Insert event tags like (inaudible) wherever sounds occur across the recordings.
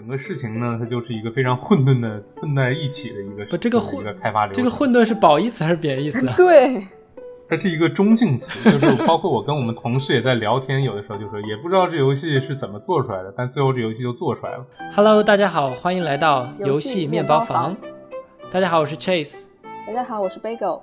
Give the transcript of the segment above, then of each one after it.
整个事情呢，它就是一个非常混沌的混在一起的一个不这个一混个开发流这。个混沌是褒义词还是贬义词啊？(laughs) 对，它是一个中性词，就是包括我跟我们同事也在聊天，有的时候就说也不知道这游戏是怎么做出来的，但最后这游戏就做出来了。Hello，大家好，欢迎来到游游戏面包房。大家好，我是 Chase。大家好，我是 Bagel。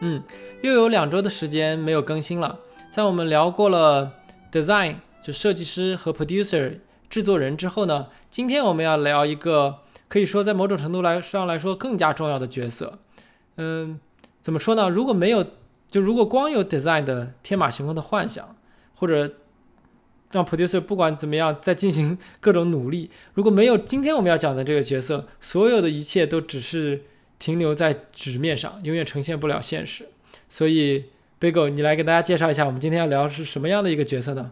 嗯，又有两周的时间没有更新了。在我们聊过了 design 就设计师和 producer 制作人之后呢，今天我们要聊一个可以说在某种程度来上来说更加重要的角色。嗯，怎么说呢？如果没有，就如果光有 design 的天马行空的幻想，或者让 producer 不管怎么样在进行各种努力，如果没有今天我们要讲的这个角色，所有的一切都只是停留在纸面上，永远呈现不了现实。所以，Bagel，你来给大家介绍一下，我们今天要聊是什么样的一个角色呢？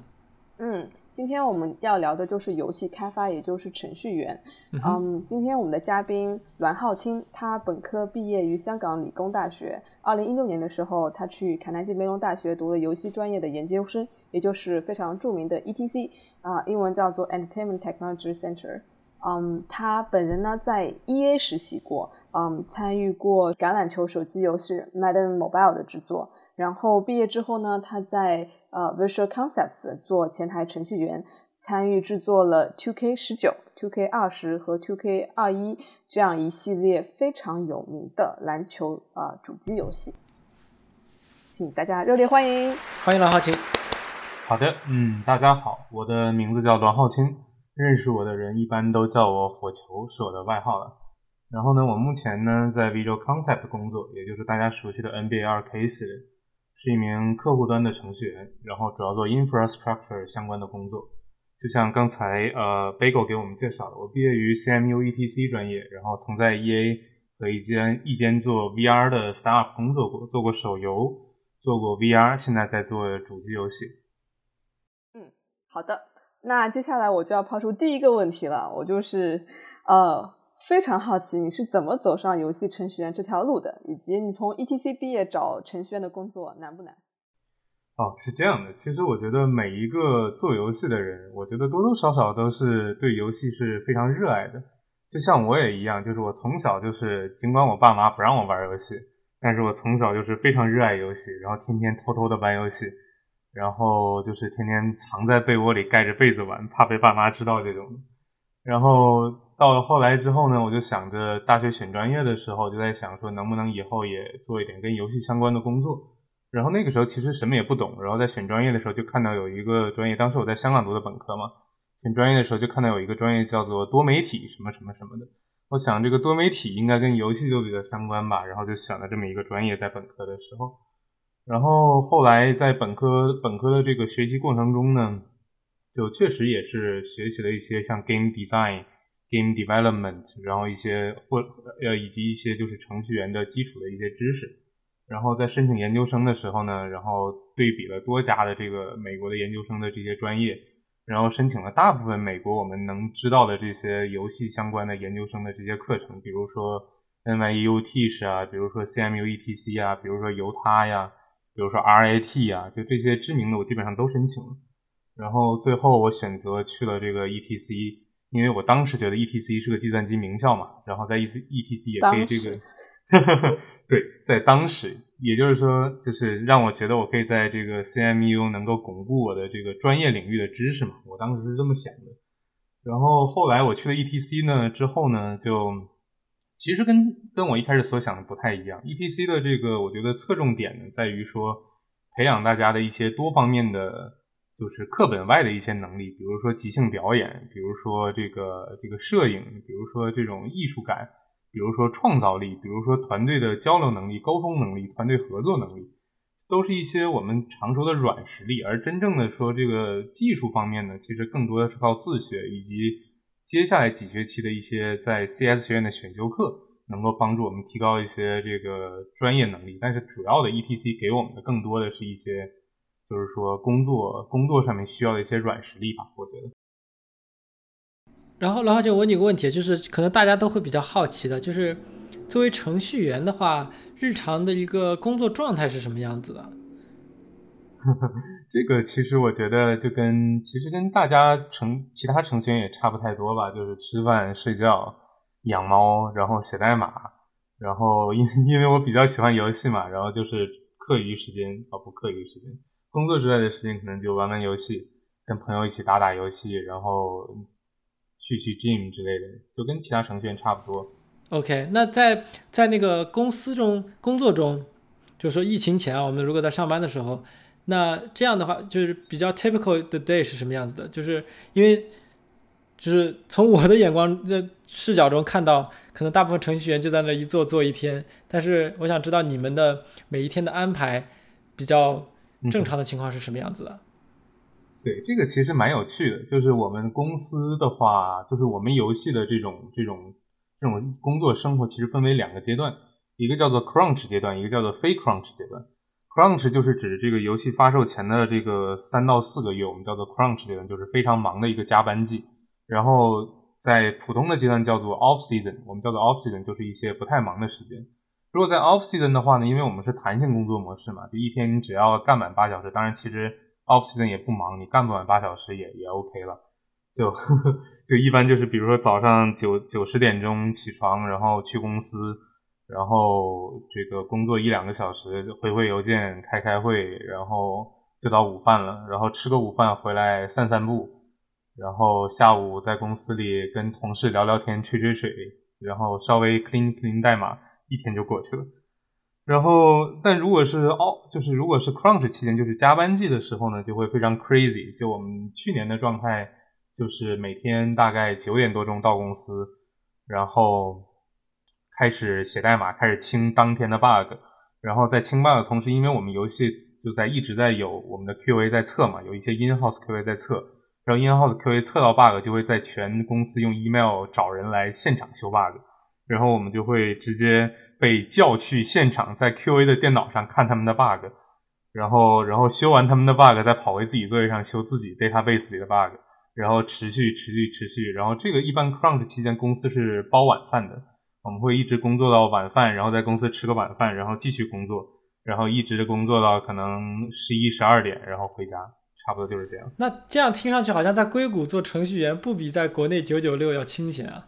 嗯，今天我们要聊的就是游戏开发，也就是程序员。嗯今天我们的嘉宾栾浩清，他本科毕业于香港理工大学。二零一六年的时候，他去卡耐基梅隆大学读了游戏专业的研究生，也就是非常著名的 ETC 啊、英文叫做 Entertainment Technology Center。嗯，他本人呢在 EA 实习过，嗯，参与过橄榄球手机游戏 Madden Mobile 的制作。然后毕业之后呢，他在呃 Visual Concepts 做前台程序员，参与制作了 2K 十九、2K 二十和 2K 二一这样一系列非常有名的篮球啊、呃主机游戏。请大家热烈欢迎！欢迎蓝浩清。好的，嗯，大家好，我的名字叫栾浩清，认识我的人一般都叫我火球，是我的外号了。然后呢，我目前呢在 Visual Concept 工作，也就是大家熟悉的 NBA 2K 系列，是一名客户端的程序员，然后主要做 infrastructure 相关的工作。就像刚才呃 Bagel 给我们介绍的，我毕业于 CMU ETC 专业，然后曾在 EA 和一间一间做 VR 的 startup 工作过，做过手游，做过 VR，现在在做主机游戏。嗯好的，那接下来我就要抛出第一个问题了，我就是呃非常好奇你是怎么走上游戏程序员这条路的，以及你从 ETC 毕业找程序员的工作难不难？哦，是这样的。其实我觉得每一个做游戏的人，我觉得多多少少都是对游戏是非常热爱的。就像我也一样，就是我从小就是，尽管我爸妈不让我玩游戏，但是我从小就是非常热爱游戏，然后天天偷偷的玩游戏，然后就是天天藏在被窝里盖着被子玩，怕被爸妈知道这种。然后到了后来之后呢，我就想着大学选专业的时候，就在想说能不能以后也做一点跟游戏相关的工作。然后那个时候其实什么也不懂，然后在选专业的时候就看到有一个专业，当时我在香港读的本科嘛，选专业的时候就看到有一个专业叫做多媒体什么什么什么的。我想这个多媒体应该跟游戏就比较相关吧，然后就选了这么一个专业在本科的时候。然后后来在本科本科的这个学习过程中呢，就确实也是学习了一些像 game design、game development，然后一些或呃以及一些就是程序员的基础的一些知识。然后在申请研究生的时候呢，然后对比了多家的这个美国的研究生的这些专业，然后申请了大部分美国我们能知道的这些游戏相关的研究生的这些课程，比如说 NYU Tisch 啊，比如说 CMU ETC 啊，比如说犹他呀，比如说 RIT 啊，就这些知名的我基本上都申请了。然后最后我选择去了这个 ETC，因为我当时觉得 ETC 是个计算机名校嘛，然后在 E ETC 也可以这个。对，在当时，也就是说，就是让我觉得我可以在这个 CMU 能够巩固我的这个专业领域的知识嘛，我当时是这么想的。然后后来我去了 ETC 呢，之后呢，就其实跟跟我一开始所想的不太一样。ETC 的这个，我觉得侧重点呢，在于说培养大家的一些多方面的，就是课本外的一些能力，比如说即兴表演，比如说这个这个摄影，比如说这种艺术感。比如说创造力，比如说团队的交流能力、沟通能力、团队合作能力，都是一些我们常说的软实力。而真正的说这个技术方面呢，其实更多的是靠自学，以及接下来几学期的一些在 CS 学院的选修课，能够帮助我们提高一些这个专业能力。但是主要的 ETC 给我们的更多的是一些，就是说工作工作上面需要的一些软实力吧，我觉得。然后，然后就问你个问题，就是可能大家都会比较好奇的，就是作为程序员的话，日常的一个工作状态是什么样子的？(laughs) 这个其实我觉得就跟其实跟大家程其他程序员也差不太多吧，就是吃饭、睡觉、养猫，然后写代码，然后因因为我比较喜欢游戏嘛，然后就是课余时间啊不课余时间，工作之外的时间可能就玩玩游戏，跟朋友一起打打游戏，然后去去 gym 之类的，就跟其他程序员差不多。OK，那在在那个公司中工作中，就是说疫情前啊，我们如果在上班的时候。那这样的话，就是比较 typical 的 day 是什么样子的？就是因为，就是从我的眼光的视角中看到，可能大部分程序员就在那一坐坐一天。但是我想知道你们的每一天的安排，比较正常的情况是什么样子的？对，这个其实蛮有趣的。就是我们公司的话，就是我们游戏的这种这种这种工作生活，其实分为两个阶段，一个叫做 crunch 阶段，一个叫做非 crunch 阶段。Crunch 就是指这个游戏发售前的这个三到四个月，我们叫做 Crunch 阶段，就是非常忙的一个加班季。然后在普通的阶段叫做 Off Season，我们叫做 Off Season，就是一些不太忙的时间。如果在 Off Season 的话呢，因为我们是弹性工作模式嘛，就一天你只要干满八小时，当然其实 Off Season 也不忙，你干不满八小时也也 OK 了。就 (laughs) 就一般就是比如说早上九九十点钟起床，然后去公司。然后这个工作一两个小时，回回邮件，开开会，然后就到午饭了。然后吃个午饭回来散散步，然后下午在公司里跟同事聊聊天，吹吹水，然后稍微 clean clean 代码，一天就过去了。然后，但如果是哦，就是如果是 crunch 期间，就是加班季的时候呢，就会非常 crazy。就我们去年的状态，就是每天大概九点多钟到公司，然后。开始写代码，开始清当天的 bug，然后在清 bug 的同时，因为我们游戏就在一直在有我们的 QA 在测嘛，有一些 in-house QA 在测，然后 in-house QA 测到 bug 就会在全公司用 email 找人来现场修 bug，然后我们就会直接被叫去现场，在 QA 的电脑上看他们的 bug，然后然后修完他们的 bug，再跑回自己座位上修自己 database 里的 bug，然后持续持续持续，然后这个一般 crunch 期间公司是包晚饭的。我们会一直工作到晚饭，然后在公司吃个晚饭，然后继续工作，然后一直工作到可能十一十二点，然后回家，差不多就是这样。那这样听上去好像在硅谷做程序员不比在国内九九六要清闲啊？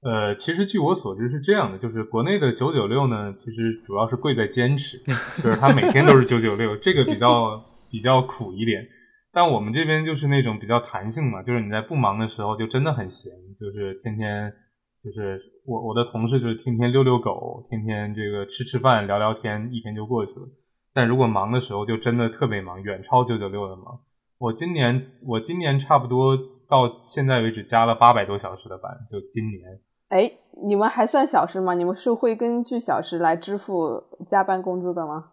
呃，其实据我所知是这样的，就是国内的九九六呢，其实主要是贵在坚持，(laughs) 就是他每天都是九九六，这个比较比较苦一点。但我们这边就是那种比较弹性嘛，就是你在不忙的时候就真的很闲，就是天天。就是我我的同事就是天天遛遛狗，天天这个吃吃饭聊聊天，一天就过去了。但如果忙的时候，就真的特别忙，远超九九六的忙。我今年我今年差不多到现在为止加了八百多小时的班，就今年。哎，你们还算小时吗？你们是会根据小时来支付加班工资的吗？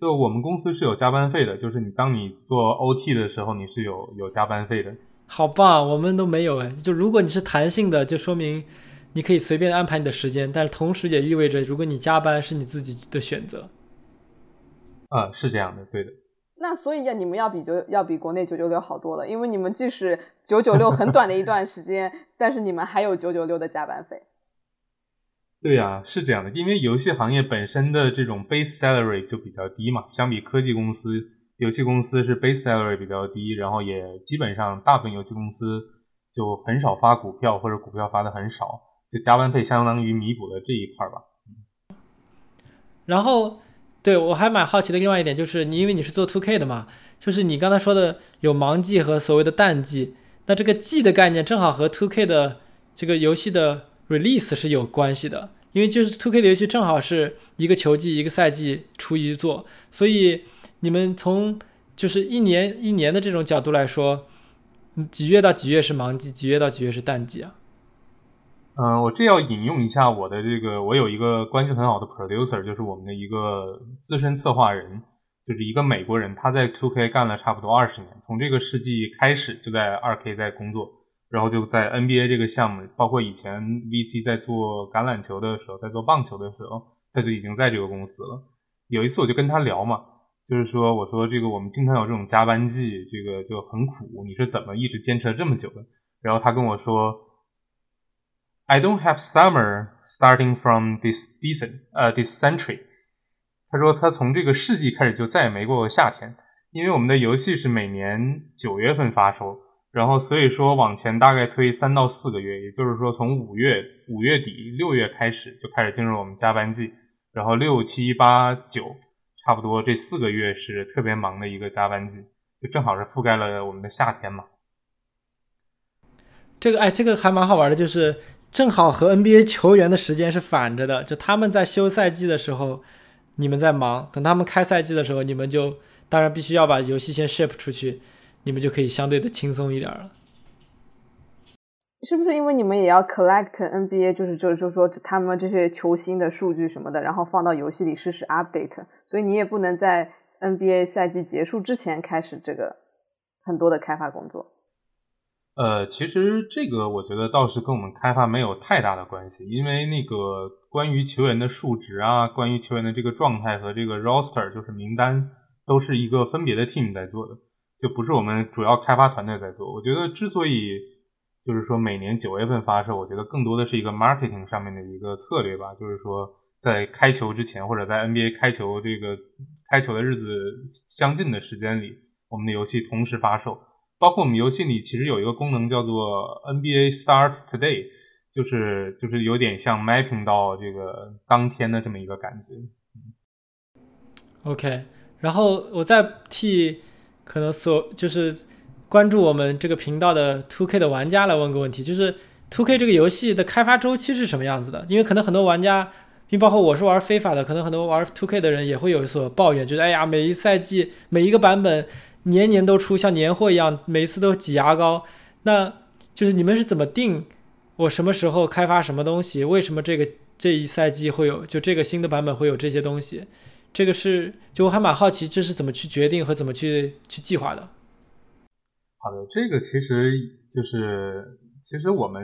就我们公司是有加班费的，就是你当你做 OT 的时候，你是有有加班费的。好棒，我们都没有哎。就如果你是弹性的，就说明你可以随便安排你的时间，但是同时也意味着，如果你加班是你自己的选择。啊，是这样的，对的。那所以要你们要比九要比国内九九六好多了，因为你们即使九九六很短的一段时间，(laughs) 但是你们还有九九六的加班费。对呀，是这样的，因为游戏行业本身的这种 base salary 就比较低嘛，相比科技公司。游戏公司是 base salary 比较低，然后也基本上大部分游戏公司就很少发股票或者股票发的很少，就加班费相当于弥补了这一块吧。然后，对我还蛮好奇的另外一点就是，你因为你是做 two K 的嘛，就是你刚才说的有忙季和所谓的淡季，那这个季的概念正好和 two K 的这个游戏的 release 是有关系的，因为就是 two K 的游戏正好是一个球季一个赛季出一座，所以。你们从就是一年一年的这种角度来说，几月到几月是忙季，几月到几月是淡季啊？嗯，我这要引用一下我的这个，我有一个关系很好的 producer，就是我们的一个资深策划人，就是一个美国人，他在 2K 干了差不多二十年，从这个世纪开始就在二 K 在工作，然后就在 NBA 这个项目，包括以前 VC 在做橄榄球的时候，在做棒球的时候，他就已经在这个公司了。有一次我就跟他聊嘛。就是说，我说这个我们经常有这种加班季，这个就很苦。你是怎么一直坚持了这么久的？然后他跟我说，I don't have summer starting from this decent 呃 this century，他说他从这个世纪开始就再也没过过夏天，因为我们的游戏是每年九月份发售，然后所以说往前大概推三到四个月，也就是说从五月五月底六月开始就开始进入我们加班季，然后六七八九差不多这四个月是特别忙的一个加班季，就正好是覆盖了我们的夏天嘛。这个哎，这个还蛮好玩的，就是正好和 NBA 球员的时间是反着的，就他们在休赛季的时候，你们在忙；等他们开赛季的时候，你们就当然必须要把游戏先 ship 出去，你们就可以相对的轻松一点了。是不是因为你们也要 collect NBA，就是就就说他们这些球星的数据什么的，然后放到游戏里试试 update，所以你也不能在 NBA 赛季结束之前开始这个很多的开发工作。呃，其实这个我觉得倒是跟我们开发没有太大的关系，因为那个关于球员的数值啊，关于球员的这个状态和这个 roster 就是名单，都是一个分别的 team 在做的，就不是我们主要开发团队在做。我觉得之所以就是说每年九月份发售，我觉得更多的是一个 marketing 上面的一个策略吧，就是说在开球之前或者在 NBA 开球这个开球的日子相近的时间里，我们的游戏同时发售。包括我们游戏里其实有一个功能叫做 NBA Start Today，就是就是有点像 mapping 到这个当天的这么一个感觉。OK，然后我再替可能所就是关注我们这个频道的 Two K 的玩家来问个问题，就是 Two K 这个游戏的开发周期是什么样子的？因为可能很多玩家，并包括我是玩非法的，可能很多玩 Two K 的人也会有所抱怨，就是哎呀，每一赛季每一个版本。年年都出，像年货一样，每次都挤牙膏。那就是你们是怎么定我什么时候开发什么东西？为什么这个这一赛季会有就这个新的版本会有这些东西？这个是就我还蛮好奇，这是怎么去决定和怎么去去计划的？好的，这个其实就是其实我们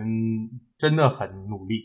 真的很努力，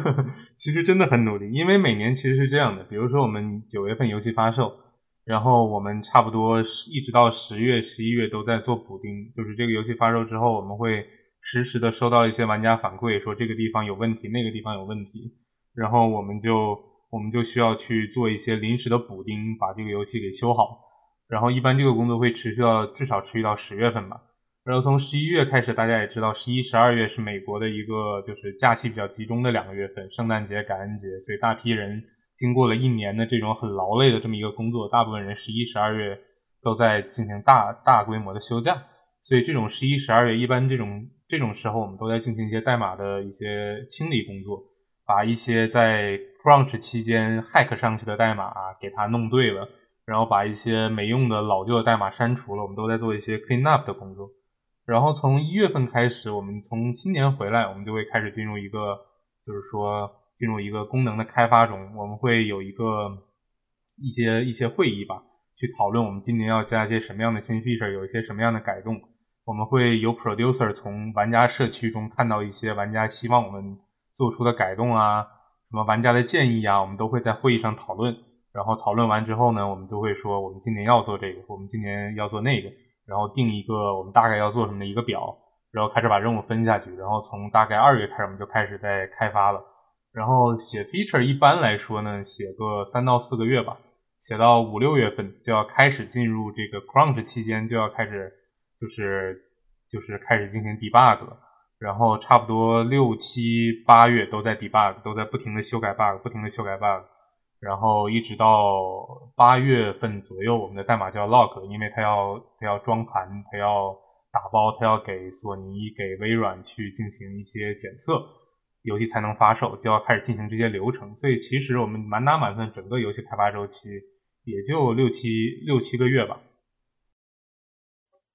(laughs) 其实真的很努力，因为每年其实是这样的，比如说我们九月份游戏发售。然后我们差不多一直到十月、十一月都在做补丁，就是这个游戏发售之后，我们会实时的收到一些玩家反馈，说这个地方有问题，那个地方有问题，然后我们就我们就需要去做一些临时的补丁，把这个游戏给修好。然后一般这个工作会持续到至少持续到十月份吧。然后从十一月开始，大家也知道，十一、十二月是美国的一个就是假期比较集中的两个月份，圣诞节、感恩节，所以大批人。经过了一年的这种很劳累的这么一个工作，大部分人十一、十二月都在进行大大规模的休假，所以这种十一、十二月一般这种这种时候，我们都在进行一些代码的一些清理工作，把一些在 crunch 期间 hack 上去的代码给它弄对了，然后把一些没用的老旧的代码删除了，我们都在做一些 clean up 的工作。然后从一月份开始，我们从新年回来，我们就会开始进入一个，就是说。进入一个功能的开发中，我们会有一个一些一些会议吧，去讨论我们今年要加一些什么样的新 feature，有一些什么样的改动。我们会有 producer 从玩家社区中看到一些玩家希望我们做出的改动啊，什么玩家的建议啊，我们都会在会议上讨论。然后讨论完之后呢，我们就会说我们今年要做这个，我们今年要做那个，然后定一个我们大概要做什么的一个表，然后开始把任务分下去。然后从大概二月开始，我们就开始在开发了。然后写 feature 一般来说呢，写个三到四个月吧，写到五六月份就要开始进入这个 crunch 期间，就要开始就是就是开始进行 debug 了。然后差不多六七八月都在 debug，都在不停的修改 bug，不停的修改 bug。然后一直到八月份左右，我们的代码就要 log，因为它要它要装盘，它要打包，它要给索尼、给微软去进行一些检测。游戏才能发售，就要开始进行这些流程，所以其实我们满打满算整个游戏开发周期也就六七六七个月吧。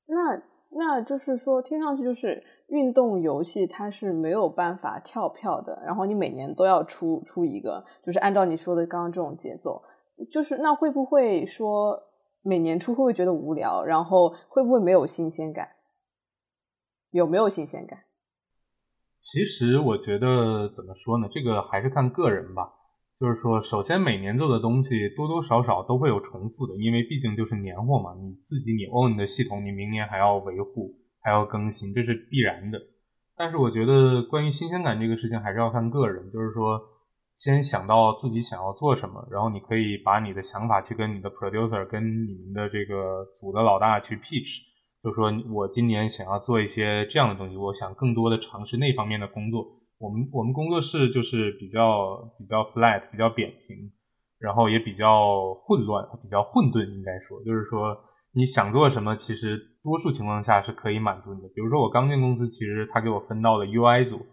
那那就是说，听上去就是运动游戏它是没有办法跳票的，然后你每年都要出出一个，就是按照你说的刚刚这种节奏，就是那会不会说每年出会不会觉得无聊？然后会不会没有新鲜感？有没有新鲜感？其实我觉得怎么说呢？这个还是看个人吧。就是说，首先每年做的东西多多少少都会有重复的，因为毕竟就是年货嘛。你自己你 own 的系统，你明年还要维护，还要更新，这是必然的。但是我觉得关于新鲜感这个事情，还是要看个人。就是说，先想到自己想要做什么，然后你可以把你的想法去跟你的 producer、跟你们的这个组的老大去 pitch，就说我今年想要做一些这样的东西，我想更多的尝试那方面的工作。我们我们工作室就是比较比较 flat，比较扁平，然后也比较混乱，比较混沌，应该说，就是说你想做什么，其实多数情况下是可以满足你的。比如说我刚进公司，其实他给我分到了 UI 组。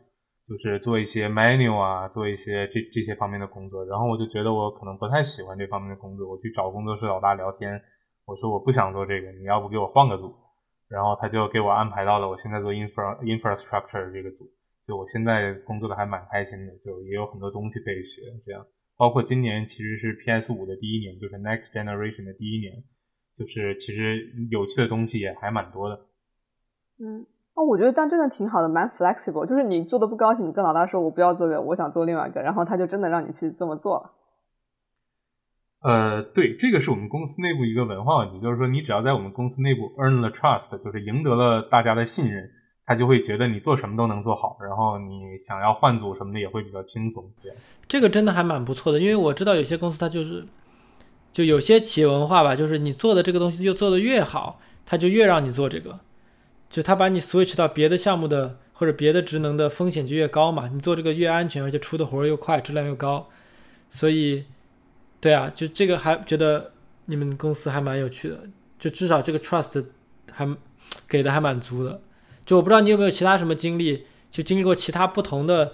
就是做一些 menu 啊，做一些这这些方面的工作，然后我就觉得我可能不太喜欢这方面的工作，我去找工作室老大聊天，我说我不想做这个，你要不给我换个组，然后他就给我安排到了我现在做 infra infrastructure 这个组，就我现在工作的还蛮开心的，就也有很多东西可以学，这样，包括今年其实是 PS 五的第一年，就是 next generation 的第一年，就是其实有趣的东西也还蛮多的，嗯。哦，我觉得但真的挺好的，蛮 flexible。就是你做的不高兴，你跟老大说，我不要做这个，我想做另外一个，然后他就真的让你去这么做了。呃，对，这个是我们公司内部一个文化问题，就是说你只要在我们公司内部 earn the trust，就是赢得了大家的信任，他就会觉得你做什么都能做好，然后你想要换组什么的也会比较轻松。对，这个真的还蛮不错的，因为我知道有些公司它就是，就有些企业文化吧，就是你做的这个东西就做的越好，他就越让你做这个。就他把你 switch 到别的项目的或者别的职能的风险就越高嘛，你做这个越安全，而且出的活儿又快，质量又高，所以，对啊，就这个还觉得你们公司还蛮有趣的，就至少这个 trust 还给的还蛮足的。就我不知道你有没有其他什么经历，就经历过其他不同的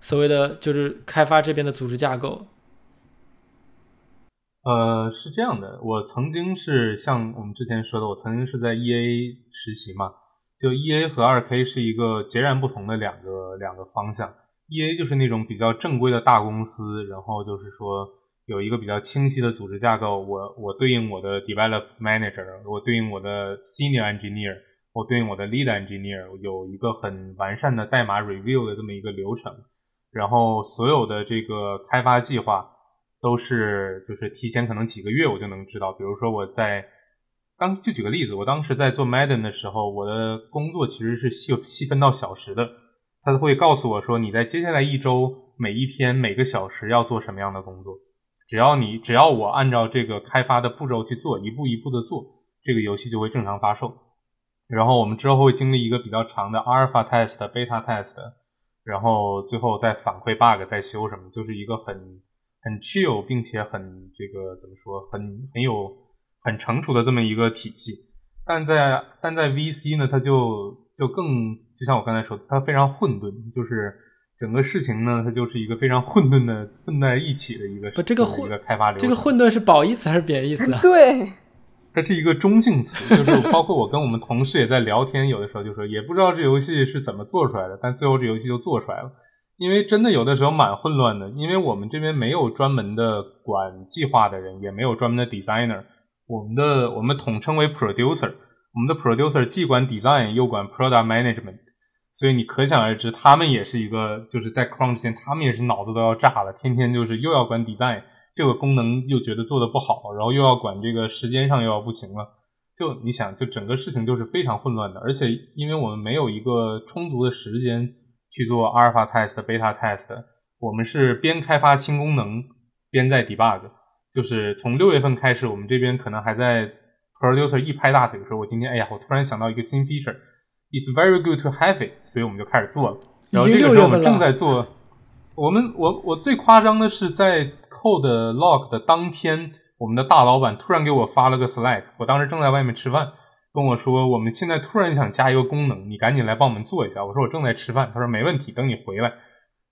所谓的就是开发这边的组织架构。呃，是这样的，我曾经是像我们之前说的，我曾经是在 EA 实习嘛。就 E A 和二 K 是一个截然不同的两个两个方向。E A 就是那种比较正规的大公司，然后就是说有一个比较清晰的组织架构。我我对应我的 Develop Manager，我对应我的 Senior Engineer，我对应我的 Lead Engineer，有一个很完善的代码 Review 的这么一个流程。然后所有的这个开发计划都是就是提前可能几个月我就能知道。比如说我在当就举个例子，我当时在做 Madden 的时候，我的工作其实是细细分到小时的。他会告诉我说，你在接下来一周每一天每个小时要做什么样的工作。只要你只要我按照这个开发的步骤去做，一步一步的做，这个游戏就会正常发售。然后我们之后会经历一个比较长的 Alpha Test、Beta Test，然后最后再反馈 bug、再修什么，就是一个很很 chill 并且很这个怎么说，很很有。很成熟的这么一个体系，但在但在 VC 呢，它就就更就像我刚才说，它非常混沌，就是整个事情呢，它就是一个非常混沌的混在一起的一个不这个混一个开发流程。这个混沌是褒义词还是贬义词？啊 (laughs) 对，它是一个中性词，就是包括我跟我们同事也在聊天，有的时候就说也不知道这游戏是怎么做出来的，但最后这游戏就做出来了。因为真的有的时候蛮混乱的，因为我们这边没有专门的管计划的人，也没有专门的 designer。我们的我们统称为 producer，我们的 producer 既管 design 又管 product management，所以你可想而知，他们也是一个就是在 crunch 前，他们也是脑子都要炸了，天天就是又要管 design 这个功能又觉得做的不好，然后又要管这个时间上又要不行了，就你想，就整个事情就是非常混乱的，而且因为我们没有一个充足的时间去做 alpha test、beta test，我们是边开发新功能边在 debug。就是从六月份开始，我们这边可能还在 producer 一拍大腿说：“我今天哎呀，我突然想到一个新 feature feature，it's very good to have it。”所以我们就开始做了。然后这个时候我们正在做。我们我我最夸张的是在 code Lock 的当天，我们的大老板突然给我发了个 Slack，我当时正在外面吃饭，跟我说：“我们现在突然想加一个功能，你赶紧来帮我们做一下。”我说：“我正在吃饭。”他说：“没问题，等你回来。”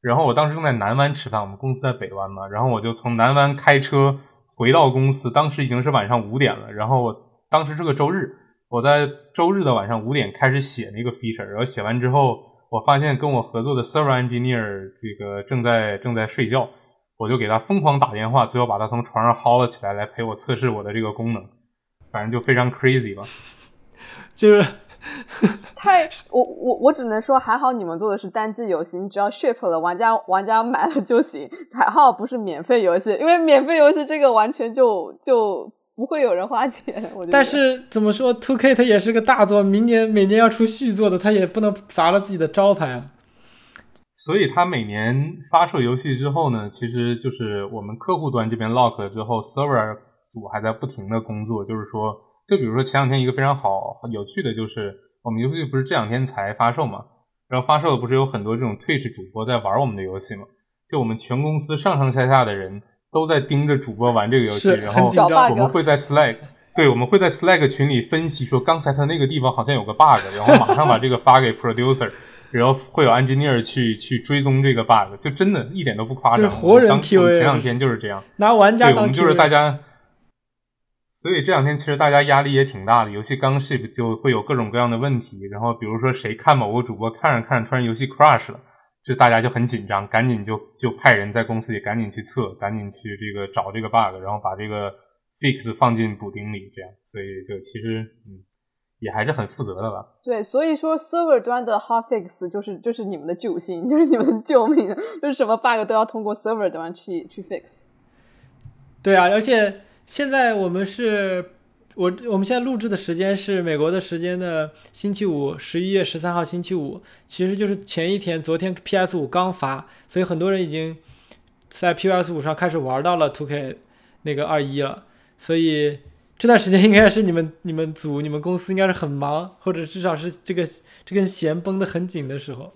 然后我当时正在南湾吃饭，我们公司在北湾嘛，然后我就从南湾开车。回到公司，当时已经是晚上五点了。然后当时是个周日，我在周日的晚上五点开始写那个 feature。然后写完之后，我发现跟我合作的 server engineer 这个正在正在睡觉，我就给他疯狂打电话，最后把他从床上薅了起来，来陪我测试我的这个功能。反正就非常 crazy 吧，(laughs) 就是。(laughs) 太，我我我只能说，还好你们做的是单机游戏，你只要 ship 了，玩家玩家买了就行。还好不是免费游戏，因为免费游戏这个完全就就不会有人花钱。我但是怎么说，Two K 它也是个大作，明年每年要出续作的，它也不能砸了自己的招牌啊。所以它每年发售游戏之后呢，其实就是我们客户端这边 lock 了之后，server 组还在不停的工作。就是说，就比如说前两天一个非常好有趣的就是，我们游戏不是这两天才发售嘛，然后发售的不是有很多这种 Twitch 主播在玩我们的游戏嘛？就我们全公司上上下下的人都在盯着主播玩这个游戏，然后我们会在 Slack，对，我们会在 Slack 群里分析说，刚才他那个地方好像有个 bug，然后马上把这个发给 producer，(laughs) 然后会有 engineer 去去追踪这个 bug，就真的一点都不夸张。活人 PV，前两天就是这样，拿玩家当我们就是大家，所以这两天其实大家压力也挺大的，游戏刚 ship 就会有各种各样的问题，然后比如说谁看某个主播看着看着突然游戏 crash 了。就大家就很紧张，赶紧就就派人在公司里赶紧去测，赶紧去这个找这个 bug，然后把这个 fix 放进补丁里，这样，所以就其实嗯也还是很负责的吧。对，所以说 server 端的 hot fix 就是就是你们的救星，(laughs) 就是你们的救命，就是什么 bug 都要通过 server 端去去 fix。对啊，而且现在我们是。我我们现在录制的时间是美国的时间的星期五，十一月十三号星期五，其实就是前一天，昨天 PS 五刚发，所以很多人已经在 PS 五上开始玩到了 2K 那个二一了，所以这段时间应该是你们你们组你们公司应该是很忙，或者至少是这个这根弦绷得很紧的时候。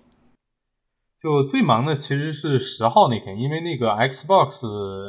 就最忙的其实是十号那天，因为那个 Xbox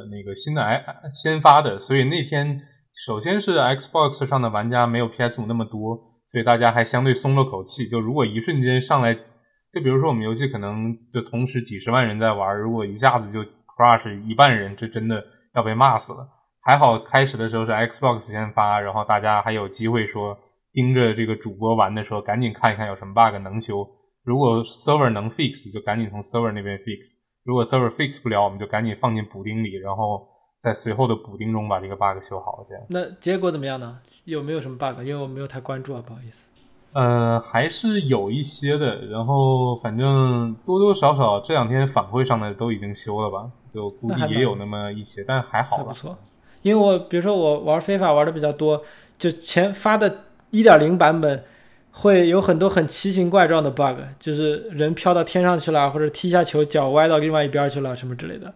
那个新的 i 先发的，所以那天。首先是 Xbox 上的玩家没有 PS 五那么多，所以大家还相对松了口气。就如果一瞬间上来，就比如说我们游戏可能就同时几十万人在玩，如果一下子就 crush 一半人，这真的要被骂死了。还好开始的时候是 Xbox 先发，然后大家还有机会说盯着这个主播玩的时候，赶紧看一看有什么 bug 能修。如果 server 能 fix，就赶紧从 server 那边 fix；如果 server fix 不了，我们就赶紧放进补丁里，然后。在随后的补丁中把这个 bug 修好，这样。那结果怎么样呢？有没有什么 bug？因为我没有太关注啊，不好意思。呃，还是有一些的。然后反正多多少少这两天反馈上的都已经修了吧，就估计也有那么一些，但还好吧。不错。因为我比如说我玩非法玩的比较多，就前发的一点零版本会有很多很奇形怪状的 bug，就是人飘到天上去了，或者踢下球脚歪到另外一边去了什么之类的。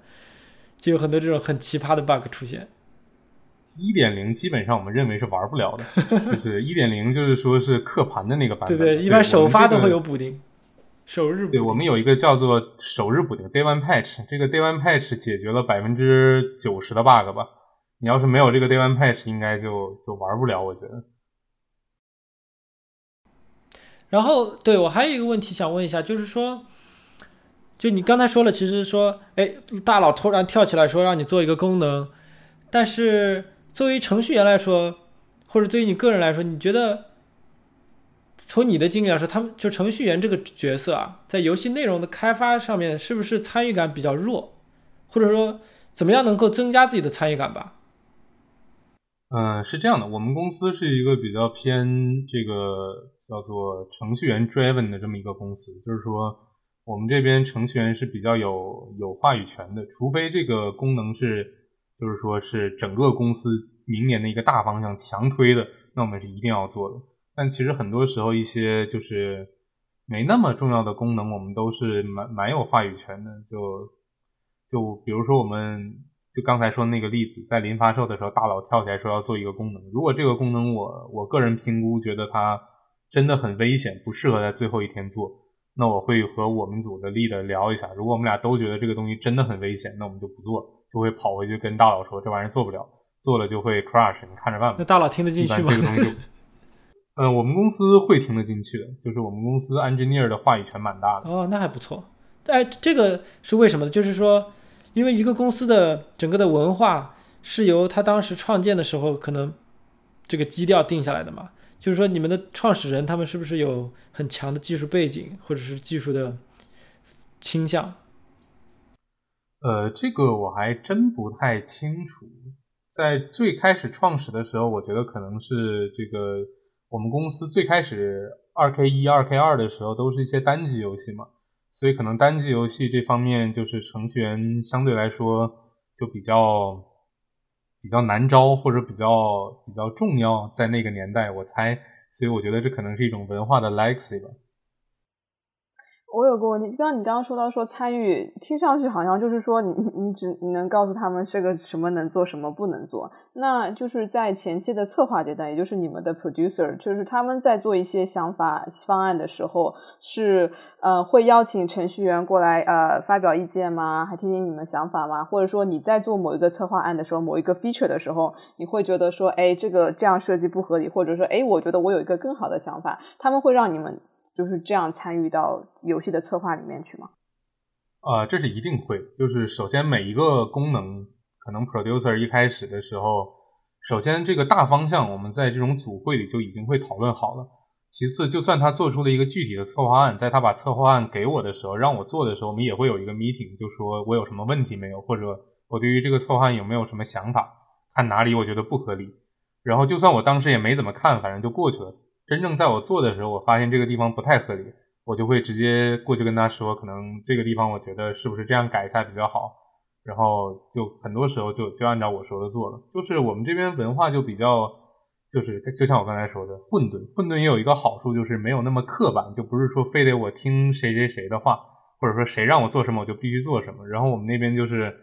就有很多这种很奇葩的 bug 出现。一点零基本上我们认为是玩不了的，(laughs) 就是一点零就是说是刻盘的那个版本。对对，一般首发都会有补丁，首日补。对我们有一个叫做首日补丁 Day One Patch，这个 Day One Patch 解决了百分之九十的 bug 吧。你要是没有这个 Day One Patch，应该就就玩不了，我觉得。然后，对我还有一个问题想问一下，就是说。就你刚才说了，其实说，哎，大佬突然跳起来说让你做一个功能，但是作为程序员来说，或者对于你个人来说，你觉得从你的经历来说，他们就程序员这个角色啊，在游戏内容的开发上面是不是参与感比较弱，或者说怎么样能够增加自己的参与感吧？嗯，是这样的，我们公司是一个比较偏这个叫做程序员 driven 的这么一个公司，就是说。我们这边程序员是比较有有话语权的，除非这个功能是，就是说是整个公司明年的一个大方向强推的，那我们是一定要做的。但其实很多时候一些就是没那么重要的功能，我们都是蛮蛮有话语权的。就就比如说我们就刚才说那个例子，在临发售的时候，大佬跳起来说要做一个功能，如果这个功能我我个人评估觉得它真的很危险，不适合在最后一天做。那我会和我们组的 leader 聊一下，如果我们俩都觉得这个东西真的很危险，那我们就不做，就会跑回去跟大佬说这玩意儿做不了，做了就会 crash，你看着办吧。那大佬听得进去吗？这个东西，嗯，(laughs) 我们公司会听得进去的，就是我们公司 engineer 的话语权蛮大的。哦，那还不错。哎，这个是为什么呢？就是说，因为一个公司的整个的文化是由他当时创建的时候可能这个基调定下来的嘛。就是说，你们的创始人他们是不是有很强的技术背景，或者是技术的倾向？呃，这个我还真不太清楚。在最开始创始的时候，我觉得可能是这个我们公司最开始二 K 一、二 K 二的时候，都是一些单机游戏嘛，所以可能单机游戏这方面，就是程序员相对来说就比较。比较难招或者比较比较重要，在那个年代，我猜，所以我觉得这可能是一种文化的 legacy 吧。我有个问题，刚刚你刚刚说到说参与，听上去好像就是说你你只你能告诉他们这个什么能做，什么不能做。那就是在前期的策划阶段，也就是你们的 producer，就是他们在做一些想法方案的时候，是呃会邀请程序员过来呃发表意见吗？还听听你们想法吗？或者说你在做某一个策划案的时候，某一个 feature 的时候，你会觉得说，哎，这个这样设计不合理，或者说，哎，我觉得我有一个更好的想法，他们会让你们。就是这样参与到游戏的策划里面去吗？呃，这是一定会。就是首先每一个功能，可能 producer 一开始的时候，首先这个大方向我们在这种组会里就已经会讨论好了。其次，就算他做出了一个具体的策划案，在他把策划案给我的时候，让我做的时候，我们也会有一个 meeting，就说我有什么问题没有，或者我对于这个策划案有没有什么想法，看哪里我觉得不合理。然后就算我当时也没怎么看，反正就过去了。真正在我做的时候，我发现这个地方不太合理，我就会直接过去跟他说，可能这个地方我觉得是不是这样改一下比较好，然后就很多时候就就按照我说的做了。就是我们这边文化就比较，就是就像我刚才说的混沌，混沌也有一个好处就是没有那么刻板，就不是说非得我听谁谁谁的话，或者说谁让我做什么我就必须做什么。然后我们那边就是，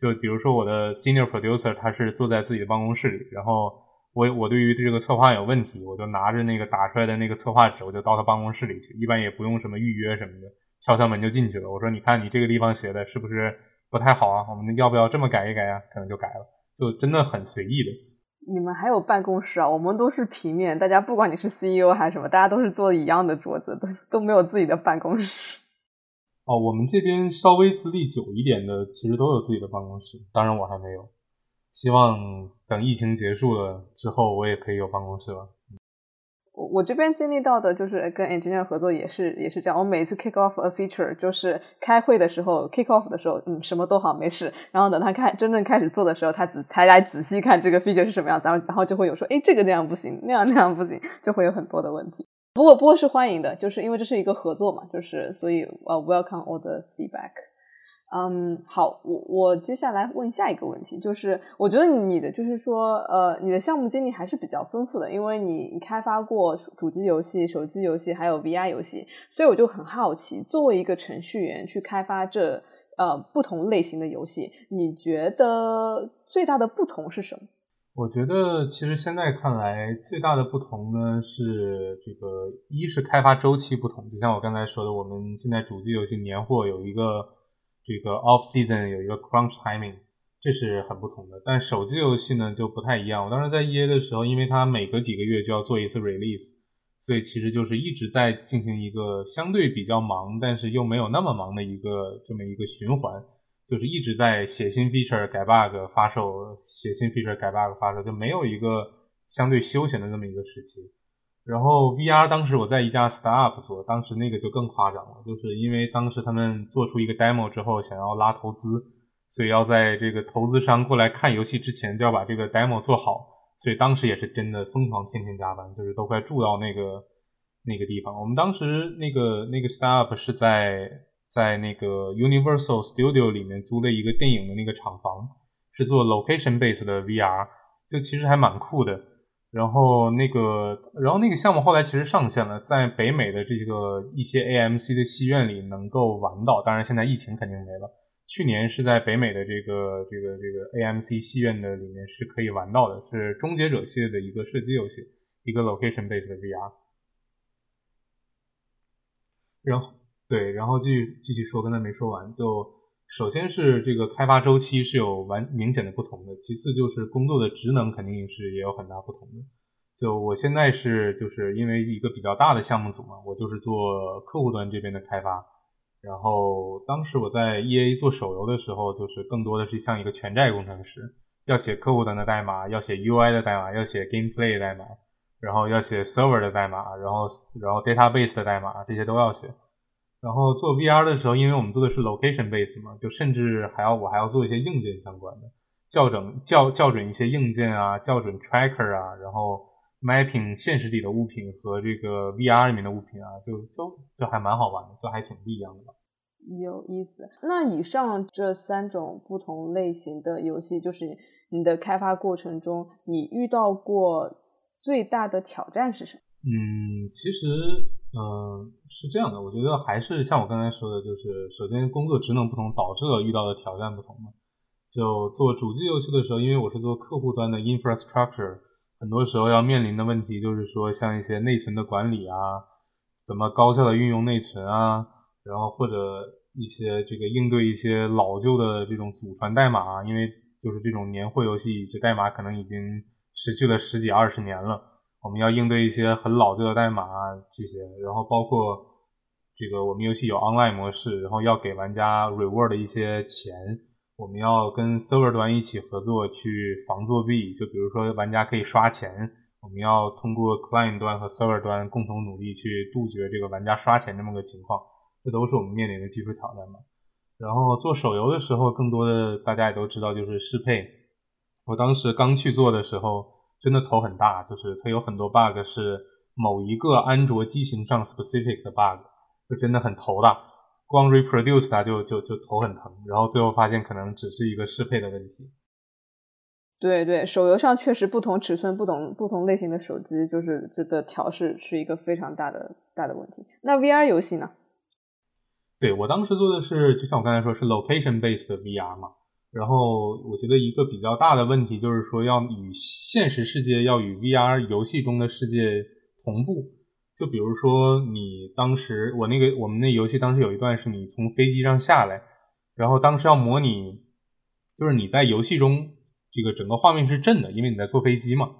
就比如说我的 senior producer 他是坐在自己的办公室里，然后。我我对于这个策划有问题，我就拿着那个打出来的那个策划纸，我就到他办公室里去，一般也不用什么预约什么的，敲敲门就进去了。我说：“你看你这个地方写的是不是不太好啊？我们要不要这么改一改啊？”可能就改了，就真的很随意的。你们还有办公室啊？我们都是平面，大家不管你是 CEO 还是什么，大家都是坐一样的桌子，都都没有自己的办公室。哦，我们这边稍微资历久一点的，其实都有自己的办公室，当然我还没有。希望等疫情结束了之后，我也可以有办公室了。我我这边经历到的就是跟 engineer 合作也是也是这样。我每次 kick off a feature 就是开会的时候 kick off 的时候，嗯，什么都好没事。然后等他开真正开始做的时候，他仔才来仔细看这个 feature 是什么样，然后然后就会有说，哎，这个这样不行，那样那样不行，就会有很多的问题。不过不过是欢迎的，就是因为这是一个合作嘛，就是所以呃 welcome all the feedback。嗯，好，我我接下来问下一个问题，就是我觉得你的就是说，呃，你的项目经历还是比较丰富的，因为你开发过主机游戏、手机游戏，还有 VR 游戏，所以我就很好奇，作为一个程序员去开发这呃不同类型的游戏，你觉得最大的不同是什么？我觉得其实现在看来最大的不同呢是这个，一是开发周期不同，就像我刚才说的，我们现在主机游戏年货有一个。这个 off season 有一个 crunch timing，这是很不同的。但手机游戏呢就不太一样。我当时在 EA 的时候，因为它每隔几个月就要做一次 release，所以其实就是一直在进行一个相对比较忙，但是又没有那么忙的一个这么一个循环，就是一直在写新 feature 改 bug 发售，写新 feature 改 bug 发售，就没有一个相对休闲的这么一个时期。然后 VR 当时我在一家 startup 做，当时那个就更夸张了，就是因为当时他们做出一个 demo 之后，想要拉投资，所以要在这个投资商过来看游戏之前就要把这个 demo 做好，所以当时也是真的疯狂天天加班，就是都快住到那个那个地方。我们当时那个那个 startup 是在在那个 Universal Studio 里面租了一个电影的那个厂房，是做 location base 的 VR，就其实还蛮酷的。然后那个，然后那个项目后来其实上线了，在北美的这个一些 AMC 的戏院里能够玩到。当然现在疫情肯定没了。去年是在北美的这个这个这个 AMC 戏院的里面是可以玩到的，是终结者系列的一个射击游戏，一个 location based 的 VR。然后对，然后继续继续说，刚才没说完就。首先是这个开发周期是有完明显的不同的，其次就是工作的职能肯定是也有很大不同的。就我现在是就是因为一个比较大的项目组嘛，我就是做客户端这边的开发。然后当时我在 E A 做手游的时候，就是更多的是像一个全债工程师，要写客户端的代码，要写 U I 的代码，要写 Gameplay 代码，然后要写 Server 的代码，然后然后 Database 的代码，这些都要写。然后做 VR 的时候，因为我们做的是 location base 嘛，就甚至还要我还要做一些硬件相关的校准校校准一些硬件啊，校准 tracker 啊，然后 mapping 现实里的物品和这个 VR 里面的物品啊，就都就还蛮好玩的，就还挺不一样的吧。有意思。那以上这三种不同类型的游戏，就是你的开发过程中，你遇到过最大的挑战是什么？嗯，其实嗯，是这样的，我觉得还是像我刚才说的，就是首先工作职能不同，导致了遇到的挑战不同嘛。就做主机游戏的时候，因为我是做客户端的 infrastructure，很多时候要面临的问题就是说，像一些内存的管理啊，怎么高效的运用内存啊，然后或者一些这个应对一些老旧的这种祖传代码啊，因为就是这种年货游戏，这代码可能已经持续了十几二十年了。我们要应对一些很老旧的代码啊这些，然后包括这个我们游戏有 online 模式，然后要给玩家 reward 一些钱，我们要跟 server 端一起合作去防作弊，就比如说玩家可以刷钱，我们要通过 client 端和 server 端共同努力去杜绝这个玩家刷钱这么个情况，这都是我们面临的技术挑战嘛。然后做手游的时候，更多的大家也都知道就是适配，我当时刚去做的时候。真的头很大，就是它有很多 bug 是某一个安卓机型上 specific 的 bug，就真的很头大。光 reproduce 它就就就头很疼，然后最后发现可能只是一个适配的问题。对对，手游上确实不同尺寸、不同不同类型的手机，就是这个调试是一个非常大的大的问题。那 VR 游戏呢？对我当时做的是，就像我刚才说，是 location based 的 VR 嘛。然后我觉得一个比较大的问题就是说，要与现实世界要与 VR 游戏中的世界同步。就比如说，你当时我那个我们那游戏当时有一段是你从飞机上下来，然后当时要模拟，就是你在游戏中这个整个画面是震的，因为你在坐飞机嘛。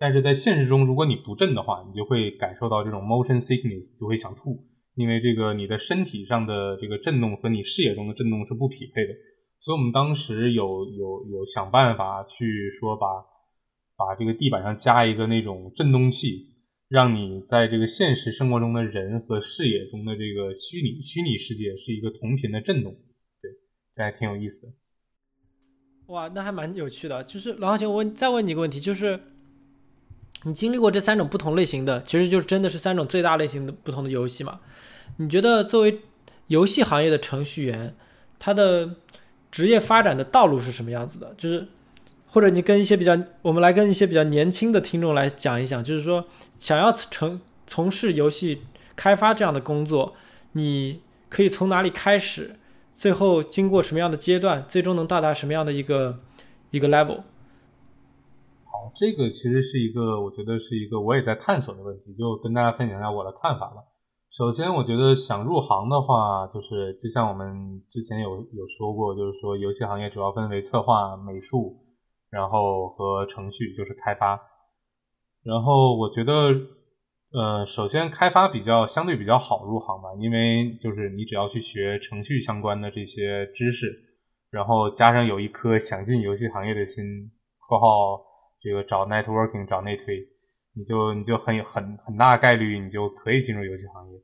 但是在现实中，如果你不震的话，你就会感受到这种 motion sickness，就会想吐，因为这个你的身体上的这个震动和你视野中的震动是不匹配的。所以我们当时有有有想办法去说把把这个地板上加一个那种震动器，让你在这个现实生活中的人和视野中的这个虚拟虚拟世界是一个同频的震动，对，这还挺有意思的。哇，那还蛮有趣的。就是老浩晴，我问再问你一个问题，就是你经历过这三种不同类型的，其实就是真的是三种最大类型的不同的游戏嘛？你觉得作为游戏行业的程序员，他的职业发展的道路是什么样子的？就是，或者你跟一些比较，我们来跟一些比较年轻的听众来讲一讲，就是说，想要成从事游戏开发这样的工作，你可以从哪里开始？最后经过什么样的阶段？最终能到达什么样的一个一个 level？好，这个其实是一个，我觉得是一个我也在探索的问题，就跟大家分享一下我的看法吧。首先，我觉得想入行的话，就是就像我们之前有有说过，就是说游戏行业主要分为策划、美术，然后和程序，就是开发。然后我觉得，呃，首先开发比较相对比较好入行吧，因为就是你只要去学程序相关的这些知识，然后加上有一颗想进游戏行业的心（括号这个找 networking 找内推），你就你就很有很很大概率你就可以进入游戏行业。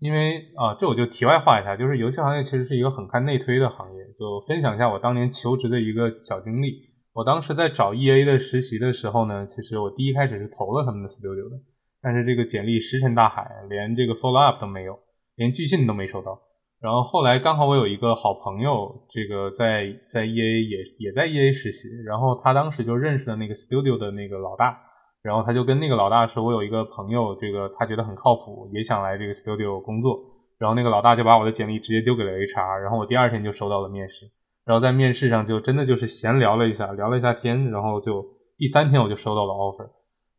因为啊，这我就题外话一下，就是游戏行业其实是一个很看内推的行业。就分享一下我当年求职的一个小经历。我当时在找 E A 的实习的时候呢，其实我第一开始是投了他们的 Studio 的，但是这个简历石沉大海，连这个 follow up 都没有，连拒信都没收到。然后后来刚好我有一个好朋友，这个在在 E A 也也在 E A 实习，然后他当时就认识了那个 Studio 的那个老大。然后他就跟那个老大说：“我有一个朋友，这个他觉得很靠谱，也想来这个 studio 工作。”然后那个老大就把我的简历直接丢给了 HR，然后我第二天就收到了面试。然后在面试上就真的就是闲聊了一下，聊了一下天，然后就第三天我就收到了 offer。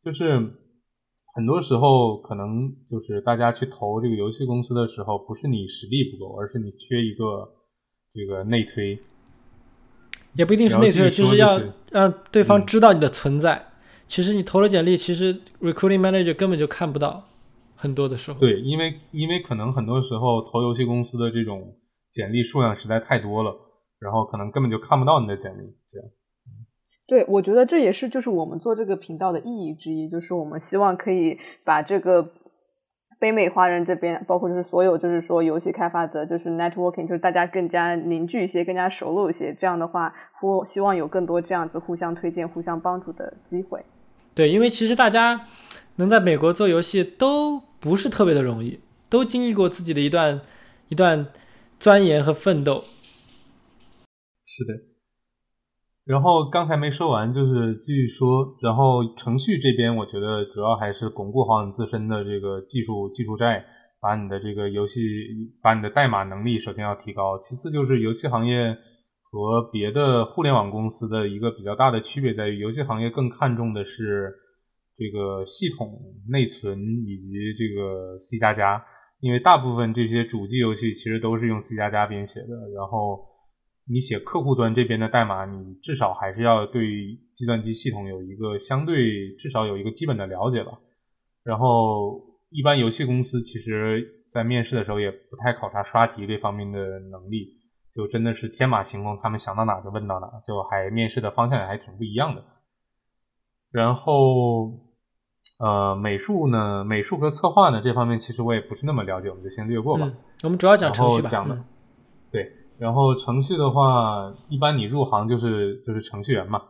就是很多时候可能就是大家去投这个游戏公司的时候，不是你实力不够，而是你缺一个这个内推，也不一定是内推，就是要让对方知道你的存在。其实你投了简历，其实 recruiting manager 根本就看不到，很多的时候。对，因为因为可能很多时候投游戏公司的这种简历数量实在太多了，然后可能根本就看不到你的简历。这样。对，我觉得这也是就是我们做这个频道的意义之一，就是我们希望可以把这个北美华人这边，包括就是所有就是说游戏开发者，就是 networking，就是大家更加凝聚一些，更加熟络一些。这样的话，或希望有更多这样子互相推荐、互相帮助的机会。对，因为其实大家能在美国做游戏都不是特别的容易，都经历过自己的一段一段钻研和奋斗。是的。然后刚才没说完，就是继续说。然后程序这边，我觉得主要还是巩固好你自身的这个技术技术债，把你的这个游戏，把你的代码能力首先要提高，其次就是游戏行业和别的互联网公司的一个比较大的区别在于，游戏行业更看重的是这个系统内存以及这个 C 加加，因为大部分这些主机游戏其实都是用 C 加加编写的，然后你写客户端这边的代码，你至少还是要对计算机系统有一个相对至少有一个基本的了解吧，然后。一般游戏公司其实，在面试的时候也不太考察刷题这方面的能力，就真的是天马行空，他们想到哪就问到哪，就还面试的方向也还挺不一样的。然后，呃，美术呢，美术和策划呢这方面其实我也不是那么了解，我们就先略过吧。我们主要讲程序吧。讲的，对，然后程序的话，一般你入行就是就是程序员嘛，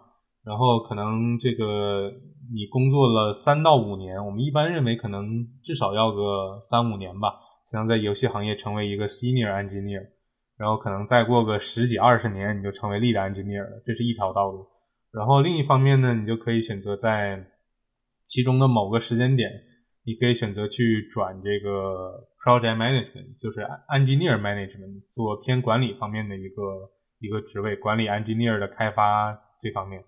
然后可能这个。你工作了三到五年，我们一般认为可能至少要个三五年吧，才能在游戏行业成为一个 senior engineer，然后可能再过个十几二十年，你就成为 lead engineer 了，这是一条道路。然后另一方面呢，你就可以选择在其中的某个时间点，你可以选择去转这个 project management，就是 engineer management，做偏管理方面的一个一个职位，管理 engineer 的开发这方面。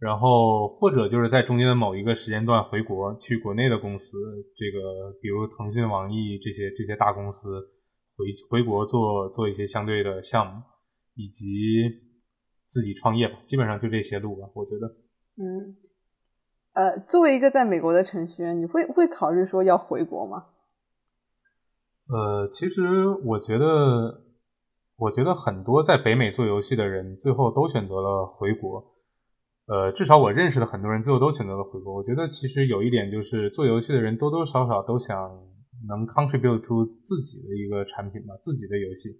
然后或者就是在中间的某一个时间段回国，去国内的公司，这个比如腾讯、网易这些这些大公司回回国做做一些相对的项目，以及自己创业吧，基本上就这些路吧，我觉得。嗯，呃，作为一个在美国的程序员，你会会考虑说要回国吗？呃，其实我觉得，我觉得很多在北美做游戏的人，最后都选择了回国。呃，至少我认识的很多人最后都选择了回国。我觉得其实有一点就是，做游戏的人多多少少都想能 contribute to 自己的一个产品吧，自己的游戏。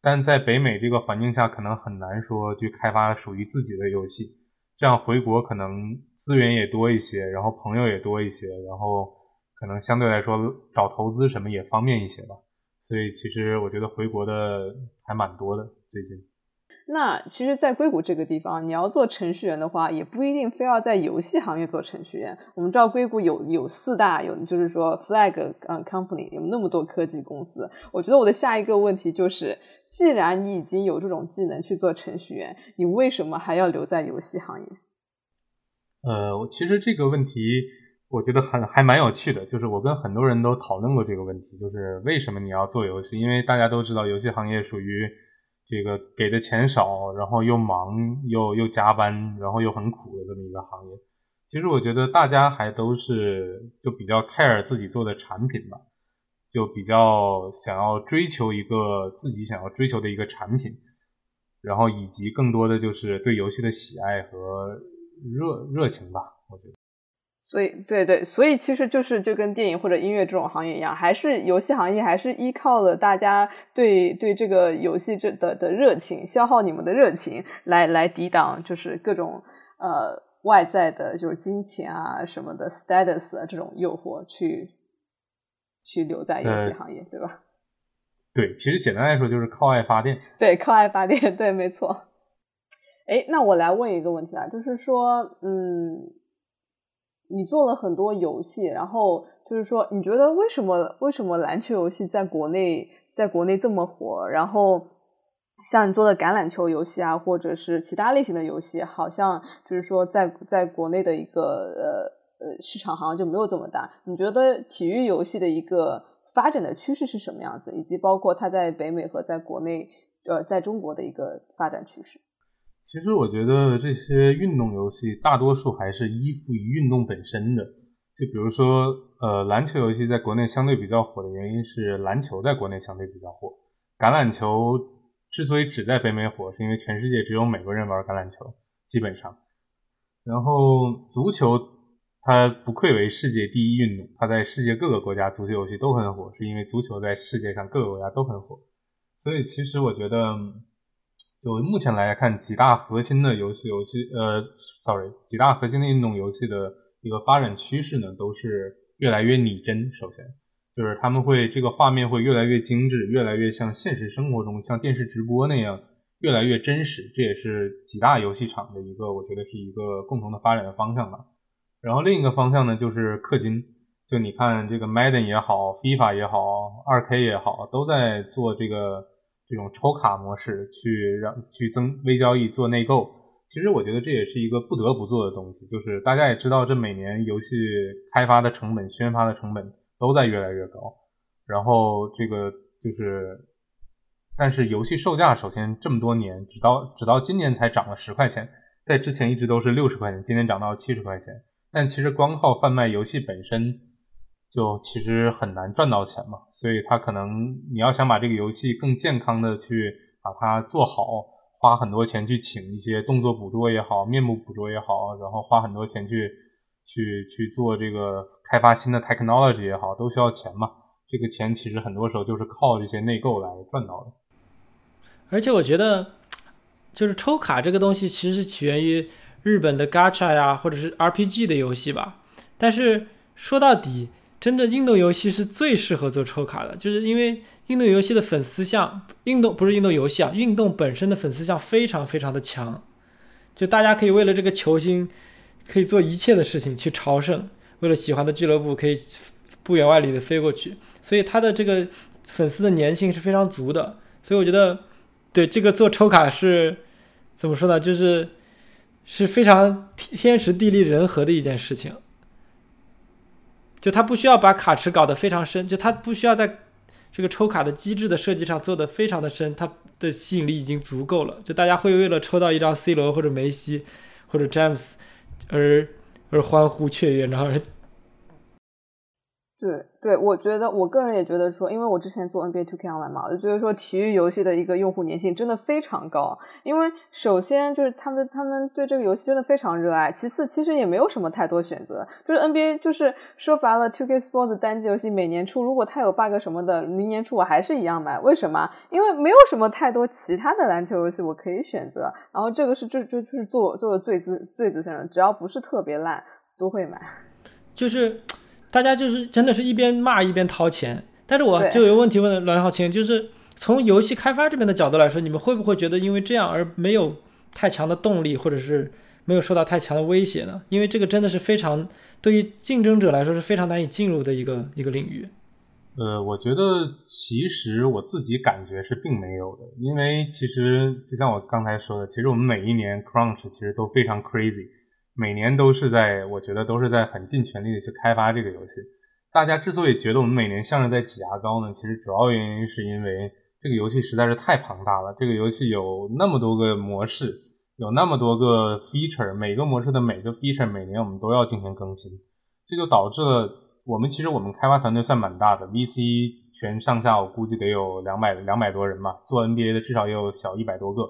但在北美这个环境下，可能很难说去开发属于自己的游戏。这样回国可能资源也多一些，然后朋友也多一些，然后可能相对来说找投资什么也方便一些吧。所以其实我觉得回国的还蛮多的，最近。那其实，在硅谷这个地方，你要做程序员的话，也不一定非要在游戏行业做程序员。我们知道硅谷有有四大，有就是说 flag 嗯 company，有那么多科技公司。我觉得我的下一个问题就是，既然你已经有这种技能去做程序员，你为什么还要留在游戏行业？呃，其实这个问题我觉得还还蛮有趣的，就是我跟很多人都讨论过这个问题，就是为什么你要做游戏？因为大家都知道，游戏行业属于。这个给的钱少，然后又忙又又加班，然后又很苦的这么一个行业。其实我觉得大家还都是就比较 care 自己做的产品吧，就比较想要追求一个自己想要追求的一个产品，然后以及更多的就是对游戏的喜爱和热热情吧，我觉得。所以，对对，所以其实就是就跟电影或者音乐这种行业一样，还是游戏行业还是依靠了大家对对这个游戏这的的热情，消耗你们的热情来来抵挡，就是各种呃外在的，就是金钱啊什么的 status 啊这种诱惑，去去留在游戏行业，对吧？(laughs) 对，其实简单来说就是靠爱发电。对，靠爱发电，(laughs) 对，没错。哎，那我来问一个问题啊，就是说，嗯。你做了很多游戏，然后就是说，你觉得为什么为什么篮球游戏在国内在国内这么火？然后像你做的橄榄球游戏啊，或者是其他类型的游戏，好像就是说在在国内的一个呃呃市场好像就没有这么大。你觉得体育游戏的一个发展的趋势是什么样子？以及包括它在北美和在国内呃在中国的一个发展趋势？其实我觉得这些运动游戏大多数还是依附于运动本身的。就比如说，呃，篮球游戏在国内相对比较火的原因是篮球在国内相对比较火。橄榄球之所以只在北美火，是因为全世界只有美国人玩橄榄球，基本上。然后足球它不愧为世界第一运动，它在世界各个国家足球游戏都很火，是因为足球在世界上各个国家都很火。所以其实我觉得。就目前来看，几大核心的游戏游戏，呃，sorry，几大核心的运动游戏的一个发展趋势呢，都是越来越拟真。首先，就是他们会这个画面会越来越精致，越来越像现实生活中像电视直播那样越来越真实。这也是几大游戏厂的一个，我觉得是一个共同的发展的方向吧。然后另一个方向呢，就是氪金。就你看这个 Madden 也好，FIFA 也好，2K 也好，都在做这个这种抽卡模式，去让去增微交易做内购。其实我觉得这也是一个不得不做的东西，就是大家也知道，这每年游戏开发的成本、宣发的成本都在越来越高。然后这个就是，但是游戏售价首先这么多年，直到直到今年才涨了十块钱，在之前一直都是六十块钱，今年涨到七十块钱。但其实光靠贩卖游戏本身，就其实很难赚到钱嘛。所以他可能你要想把这个游戏更健康的去把它做好。花很多钱去请一些动作捕捉也好，面部捕捉也好，然后花很多钱去去去做这个开发新的 technology 也好，都需要钱嘛。这个钱其实很多时候就是靠这些内购来赚到的。而且我觉得，就是抽卡这个东西其实是起源于日本的 gacha 呀，或者是 RPG 的游戏吧。但是说到底，真的运动游戏是最适合做抽卡的，就是因为。运动游戏的粉丝向，运动不是运动游戏啊，运动本身的粉丝向非常非常的强，就大家可以为了这个球星，可以做一切的事情去朝圣，为了喜欢的俱乐部可以不远万里的飞过去，所以他的这个粉丝的粘性是非常足的，所以我觉得，对这个做抽卡是怎么说呢，就是是非常天时地利人和的一件事情，就他不需要把卡池搞得非常深，就他不需要在。这个抽卡的机制的设计上做得非常的深，它的吸引力已经足够了。就大家会为了抽到一张 C 罗或者梅西或者詹姆斯而而欢呼雀跃，然后。对对，我觉得我个人也觉得说，因为我之前做 NBA TwoK Online 嘛，我就觉得说体育游戏的一个用户粘性真的非常高。因为首先就是他们他们对这个游戏真的非常热爱，其次其实也没有什么太多选择，就是 NBA 就是说白了 TwoK Sports 单机游戏每年出，如果它有 bug 什么的，明年出我还是一样买。为什么？因为没有什么太多其他的篮球游戏我可以选择。然后这个是就就就是做做的最资最资深的，只要不是特别烂，都会买。(laughs) 就是。大家就是真的是一边骂一边掏钱，但是我就有问题问栾浩清，就是从游戏开发这边的角度来说，你们会不会觉得因为这样而没有太强的动力，或者是没有受到太强的威胁呢？因为这个真的是非常对于竞争者来说是非常难以进入的一个 (laughs) 一个领域。呃，我觉得其实我自己感觉是并没有的，因为其实就像我刚才说的，其实我们每一年 crunch 其实都非常 crazy。每年都是在，我觉得都是在很尽全力的去开发这个游戏。大家之所以觉得我们每年像是在挤牙膏呢，其实主要原因是因为这个游戏实在是太庞大了。这个游戏有那么多个模式，有那么多个 feature，每个模式的每个 feature 每年我们都要进行更新，这就导致了我们其实我们开发团队算蛮大的，VC 全上下我估计得有两百两百多人吧，做 NBA 的至少也有小一百多个。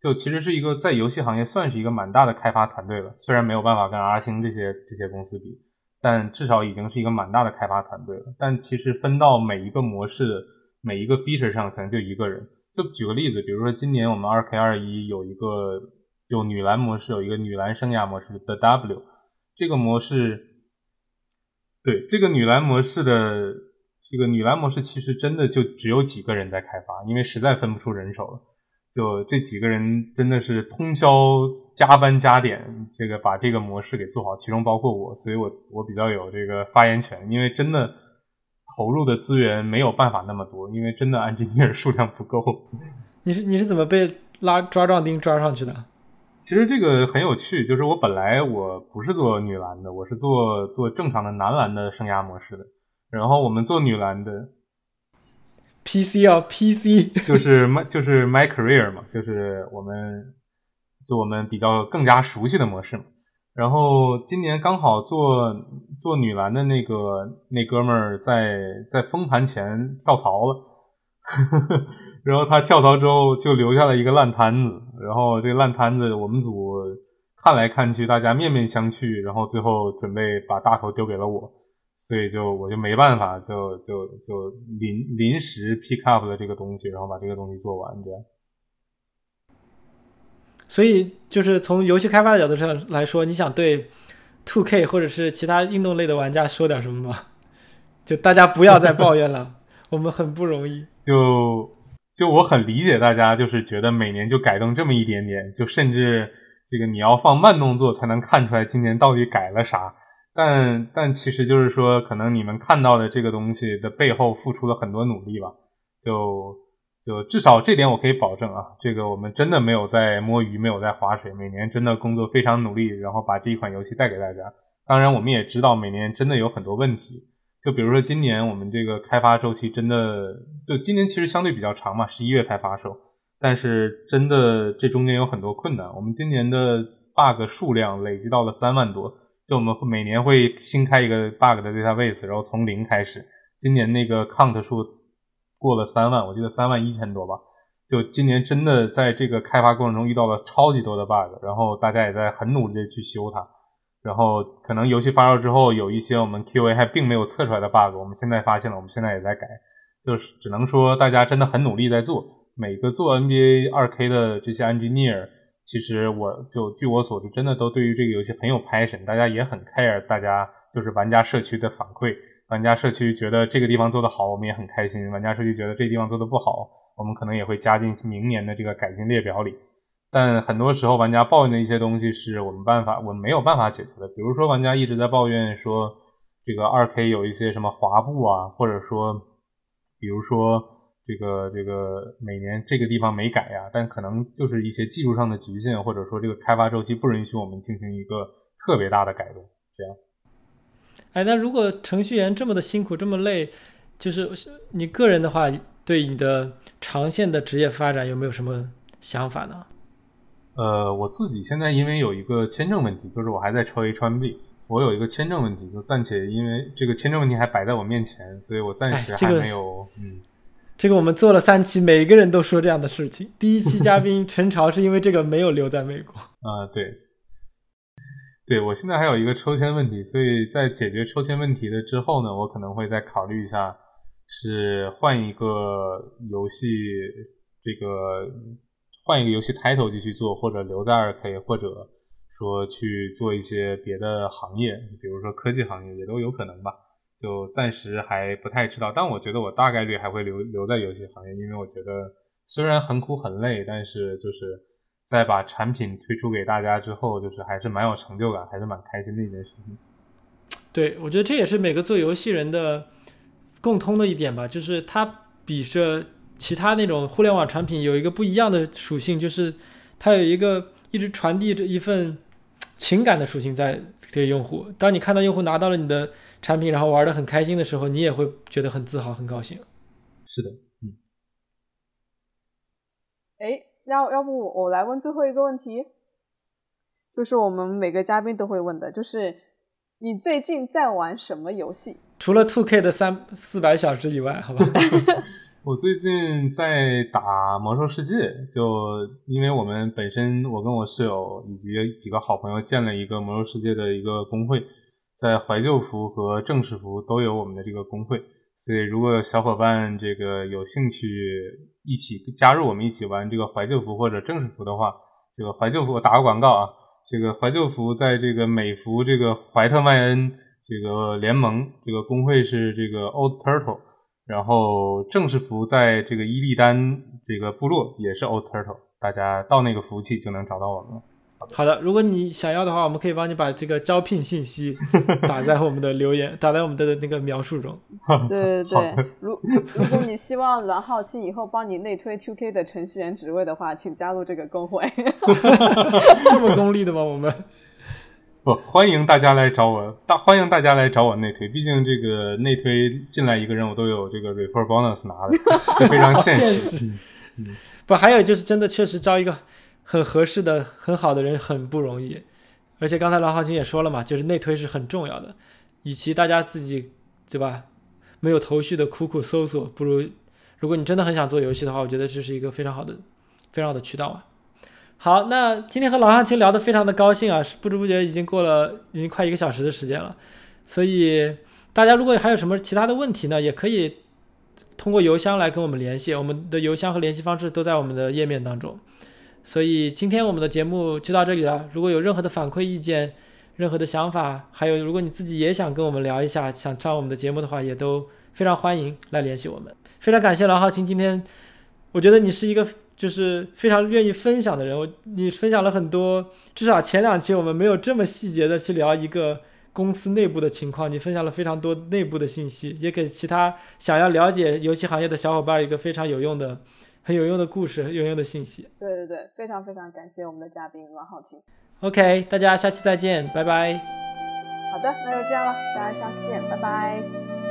就其实是一个在游戏行业算是一个蛮大的开发团队了，虽然没有办法跟 R 星这些这些公司比，但至少已经是一个蛮大的开发团队了。但其实分到每一个模式、每一个 feature 上，可能就一个人。就举个例子，比如说今年我们 2K21 有一个就女篮模式，有一个女篮生涯模式 The W，这个模式，对这个女篮模式的这个女篮模式，其实真的就只有几个人在开发，因为实在分不出人手了。就这几个人真的是通宵加班加点，这个把这个模式给做好，其中包括我，所以我我比较有这个发言权，因为真的投入的资源没有办法那么多，因为真的 engineer 数量不够。(laughs) 你是你是怎么被拉抓壮丁抓上去的？其实这个很有趣，就是我本来我不是做女篮的，我是做做正常的男篮的生涯模式的，然后我们做女篮的。PC 啊，PC 就是 my 就是 my career 嘛，就是我们就我们比较更加熟悉的模式嘛。然后今年刚好做做女篮的那个那哥们儿在在封盘前跳槽了，(laughs) 然后他跳槽之后就留下了一个烂摊子。然后这个烂摊子我们组看来看去，大家面面相觑，然后最后准备把大头丢给了我。所以就我就没办法，就就就临临时 pick up 了这个东西，然后把这个东西做完，这样。所以就是从游戏开发的角度上来说，你想对 Two K 或者是其他运动类的玩家说点什么吗？就大家不要再抱怨了，(laughs) 我们很不容易。就就我很理解大家，就是觉得每年就改动这么一点点，就甚至这个你要放慢动作才能看出来今年到底改了啥。但但其实就是说，可能你们看到的这个东西的背后付出了很多努力吧。就就至少这点我可以保证啊，这个我们真的没有在摸鱼，没有在划水，每年真的工作非常努力，然后把这一款游戏带给大家。当然，我们也知道每年真的有很多问题，就比如说今年我们这个开发周期真的，就今年其实相对比较长嘛，十一月才发售，但是真的这中间有很多困难。我们今年的 bug 数量累积到了三万多，就我们每年会新开一个 bug 的 database，然后从零开始，今年那个 count 数过了三万，我记得三万一千多吧。就今年真的在这个开发过程中遇到了超级多的 bug，然后大家也在很努力的去修它。然后可能游戏发售之后有一些我们 QA 还并没有测出来的 bug，我们现在发现了，我们现在也在改，就是只能说大家真的很努力在做。每个做 NBA 2K 的这些 engineer，其实我就据我所知，真的都对于这个游戏很有 passion，大家也很 care，大家就是玩家社区的反馈，玩家社区觉得这个地方做得好，我们也很开心；玩家社区觉得这地方做得不好，我们可能也会加进明年的这个改进列表里。但很多时候，玩家抱怨的一些东西是我们办法我们没有办法解决的。比如说，玩家一直在抱怨说，这个二 K 有一些什么滑步啊，或者说，比如说这个这个每年这个地方没改呀，但可能就是一些技术上的局限，或者说这个开发周期不允许我们进行一个特别大的改动。这样。哎，那如果程序员这么的辛苦，这么累，就是你个人的话，对你的长线的职业发展有没有什么想法呢？呃，我自己现在因为有一个签证问题，就是我还在抽 H1B，我有一个签证问题，就暂且因为这个签证问题还摆在我面前，所以我暂时还没有。嗯，这个我们做了三期，每个人都说这样的事情。第一期嘉宾陈朝是因为这个没有留在美国。(laughs) 啊，对，对我现在还有一个抽签问题，所以在解决抽签问题的之后呢，我可能会再考虑一下，是换一个游戏这个。换一个游戏 title 继续做，或者留在二 K，或者说去做一些别的行业，比如说科技行业也都有可能吧。就暂时还不太知道，但我觉得我大概率还会留留在游戏行业，因为我觉得虽然很苦很累，但是就是在把产品推出给大家之后，就是还是蛮有成就感，还是蛮开心的一件事情。(tsk) 对，我觉得这也是每个做游戏人的共通的一点吧，就是它比着。其他那种互联网产品有一个不一样的属性，就是它有一个一直传递着一份情感的属性在给用户。当你看到用户拿到了你的产品，然后玩的很开心的时候，你也会觉得很自豪、很高兴。是的，嗯。哎，要要不我来问最后一个问题，就是我们每个嘉宾都会问的，就是你最近在玩什么游戏？除了 Two K 的三四百小时以外，好吧。(laughs) (laughs) 我最近在打魔兽世界，就因为我们本身我跟我室友以及几个好朋友建了一个魔兽世界的一个公会，在怀旧服和正式服都有我们的这个公会，所以如果小伙伴这个有兴趣一起加入我们一起玩这个怀旧服或者正式服的话，这个怀旧服我打个广告啊，这个怀旧服在这个美服这个怀特迈恩这个联盟这个公会是这个 Old Turtle。然后正式服在这个伊利丹这个部落也是 Old Turtle，大家到那个服务器就能找到我们了。好的，如果你想要的话，我们可以帮你把这个招聘信息 (laughs) 打在我们的留言，打在我们的那个描述中。对对对，如如果你希望蓝浩清以后帮你内推 2K 的程序员职位的话，请加入这个工会。(laughs) 这么功利的吗？我们？不欢迎大家来找我，大欢迎大家来找我内推。毕竟这个内推进来一个人，我都有这个 refer bonus 拿的，非常现实。(laughs) 嗯，不，还有就是真的确实招一个很合适的、很好的人很不容易。而且刚才老浩清也说了嘛，就是内推是很重要的。与其大家自己对吧，没有头绪的苦苦搜索，不如如果你真的很想做游戏的话，我觉得这是一个非常好的、非常好的渠道啊。好，那今天和老汉青聊得非常的高兴啊，不知不觉已经过了已经快一个小时的时间了，所以大家如果还有什么其他的问题呢，也可以通过邮箱来跟我们联系，我们的邮箱和联系方式都在我们的页面当中。所以今天我们的节目就到这里了，如果有任何的反馈意见、任何的想法，还有如果你自己也想跟我们聊一下，想上我们的节目的话，也都非常欢迎来联系我们。非常感谢老浩青今天，我觉得你是一个。就是非常愿意分享的人，我你分享了很多，至少前两期我们没有这么细节的去聊一个公司内部的情况，你分享了非常多内部的信息，也给其他想要了解游戏行业的小伙伴一个非常有用的、很有用的故事、很有用的信息。对对对，非常非常感谢我们的嘉宾王浩清。OK，大家下期再见，拜拜。好的，那就这样了，大家下次见，拜拜。